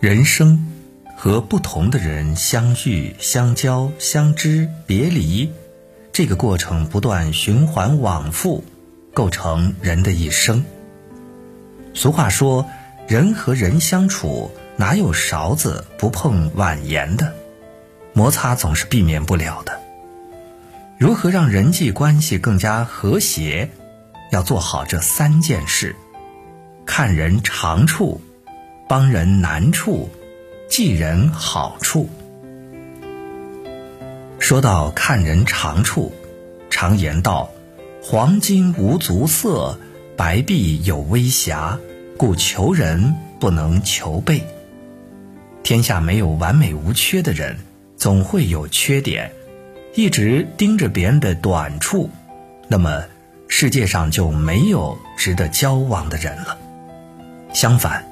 人生和不同的人相遇、相交、相知、别离，这个过程不断循环往复，构成人的一生。俗话说：“人和人相处，哪有勺子不碰碗沿的？摩擦总是避免不了的。如何让人际关系更加和谐？要做好这三件事：看人长处。”帮人难处，记人好处。说到看人长处，常言道：“黄金无足色，白璧有微瑕，故求人不能求备。”天下没有完美无缺的人，总会有缺点。一直盯着别人的短处，那么世界上就没有值得交往的人了。相反。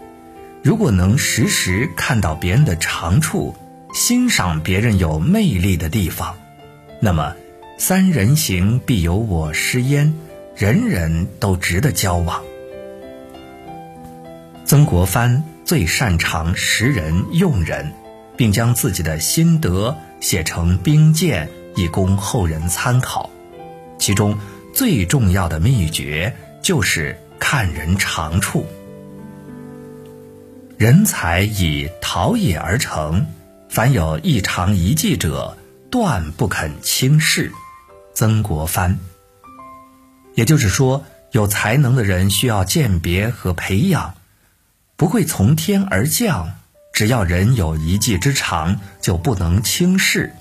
如果能时时看到别人的长处，欣赏别人有魅力的地方，那么三人行必有我师焉，人人都值得交往。曾国藩最擅长识人用人，并将自己的心得写成兵谏，以供后人参考。其中最重要的秘诀就是看人长处。人才以陶冶而成，凡有一长一技者，断不肯轻视。曾国藩。也就是说，有才能的人需要鉴别和培养，不会从天而降。只要人有一技之长，就不能轻视。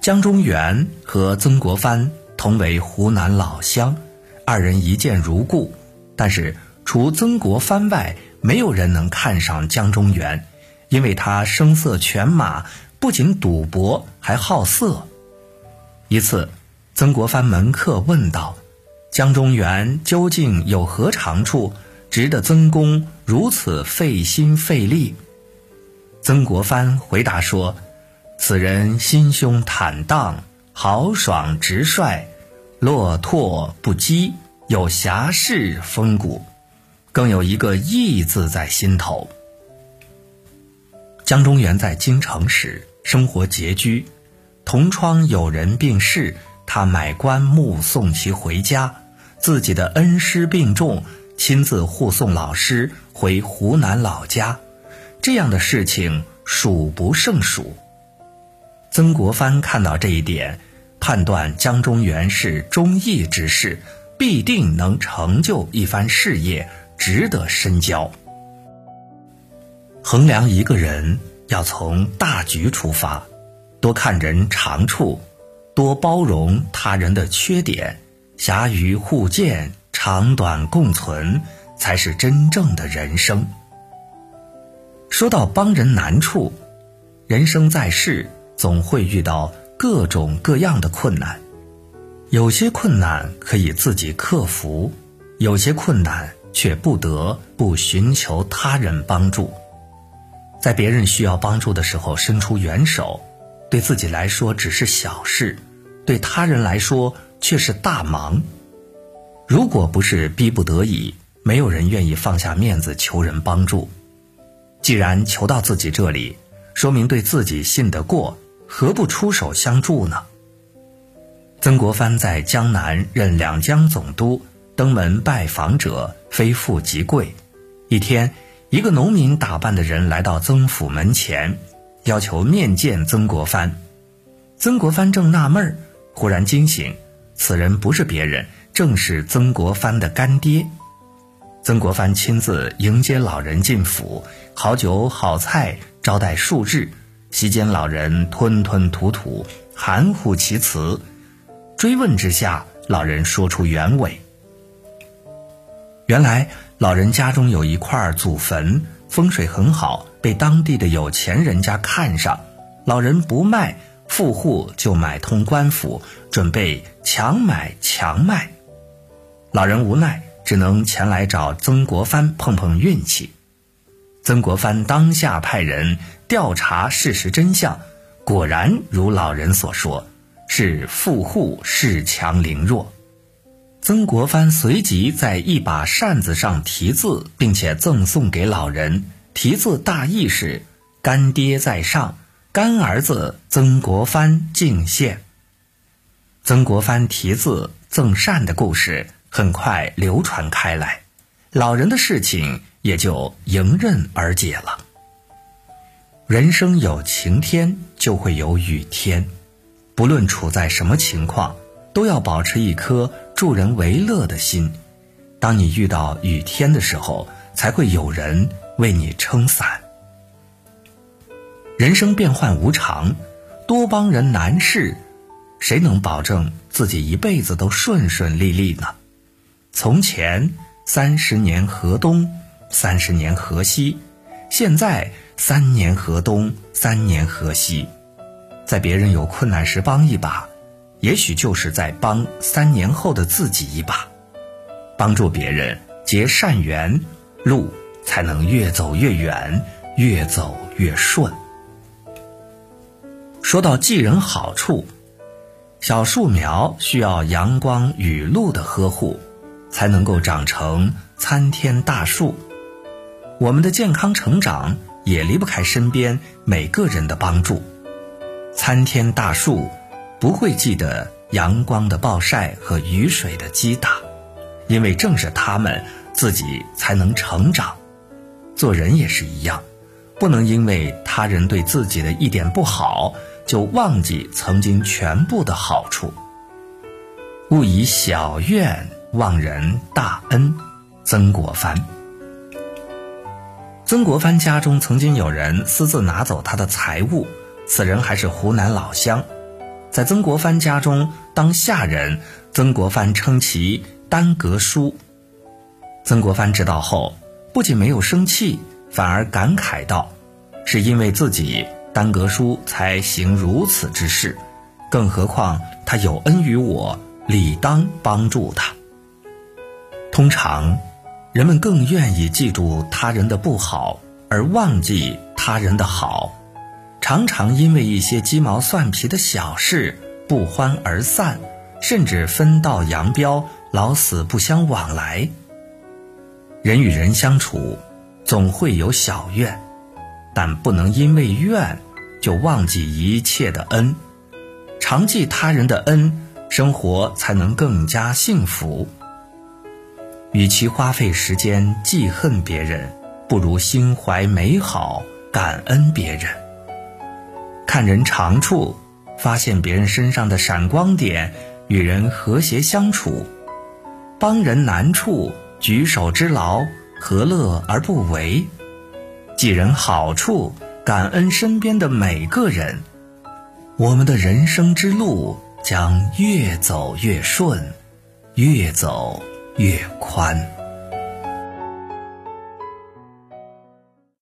江中源和曾国藩同为湖南老乡，二人一见如故。但是除曾国藩外，没有人能看上江中源，因为他声色犬马，不仅赌博，还好色。一次，曾国藩门客问道：“江中源究竟有何长处，值得曾公如此费心费力？”曾国藩回答说：“此人心胸坦荡，豪爽直率，落拓不羁，有侠士风骨。”更有一个义字在心头。江中源在京城时生活拮据，同窗有人病逝，他买棺木送其回家；自己的恩师病重，亲自护送老师回湖南老家。这样的事情数不胜数。曾国藩看到这一点，判断江中源是忠义之士，必定能成就一番事业。值得深交。衡量一个人，要从大局出发，多看人长处，多包容他人的缺点，侠于互鉴，长短共存，才是真正的人生。说到帮人难处，人生在世，总会遇到各种各样的困难，有些困难可以自己克服，有些困难。却不得不寻求他人帮助，在别人需要帮助的时候伸出援手，对自己来说只是小事，对他人来说却是大忙。如果不是逼不得已，没有人愿意放下面子求人帮助。既然求到自己这里，说明对自己信得过，何不出手相助呢？曾国藩在江南任两江总督。登门拜访者非富即贵。一天，一个农民打扮的人来到曾府门前，要求面见曾国藩。曾国藩正纳闷儿，忽然惊醒，此人不是别人，正是曾国藩的干爹。曾国藩亲自迎接老人进府，好酒好菜招待数日，席间老人吞吞吐吐，含糊其辞。追问之下，老人说出原委。原来老人家中有一块祖坟，风水很好，被当地的有钱人家看上。老人不卖，富户就买通官府，准备强买强卖。老人无奈，只能前来找曾国藩碰碰运气。曾国藩当下派人调查事实真相，果然如老人所说，是富户恃强凌弱。曾国藩随即在一把扇子上题字，并且赠送给老人，题字大意是“干爹在上，干儿子曾国藩敬献”。曾国藩题字赠扇的故事很快流传开来，老人的事情也就迎刃而解了。人生有晴天，就会有雨天，不论处在什么情况，都要保持一颗助人为乐的心。当你遇到雨天的时候，才会有人为你撑伞。人生变幻无常，多帮人难事。谁能保证自己一辈子都顺顺利利呢？从前三十年河东，三十年河西，现在三年河东，三年河西。在别人有困难时帮一把，也许就是在帮三年后的自己一把。帮助别人结善缘，路才能越走越远，越走越顺。说到济人好处。小树苗需要阳光雨露的呵护，才能够长成参天大树。我们的健康成长也离不开身边每个人的帮助。参天大树不会记得阳光的暴晒和雨水的击打，因为正是他们自己才能成长。做人也是一样，不能因为他人对自己的一点不好。就忘记曾经全部的好处。勿以小怨忘人大恩。曾国藩。曾国藩家中曾经有人私自拿走他的财物，此人还是湖南老乡，在曾国藩家中当下人。曾国藩称其单阁书。曾国藩知道后，不仅没有生气，反而感慨道：“是因为自己。”单阁书才行如此之事，更何况他有恩于我，理当帮助他。通常，人们更愿意记住他人的不好，而忘记他人的好，常常因为一些鸡毛蒜皮的小事不欢而散，甚至分道扬镳，老死不相往来。人与人相处，总会有小怨，但不能因为怨。就忘记一切的恩，常记他人的恩，生活才能更加幸福。与其花费时间记恨别人，不如心怀美好，感恩别人。看人长处，发现别人身上的闪光点，与人和谐相处；帮人难处，举手之劳，何乐而不为？记人好处。感恩身边的每个人，我们的人生之路将越走越顺，越走越宽。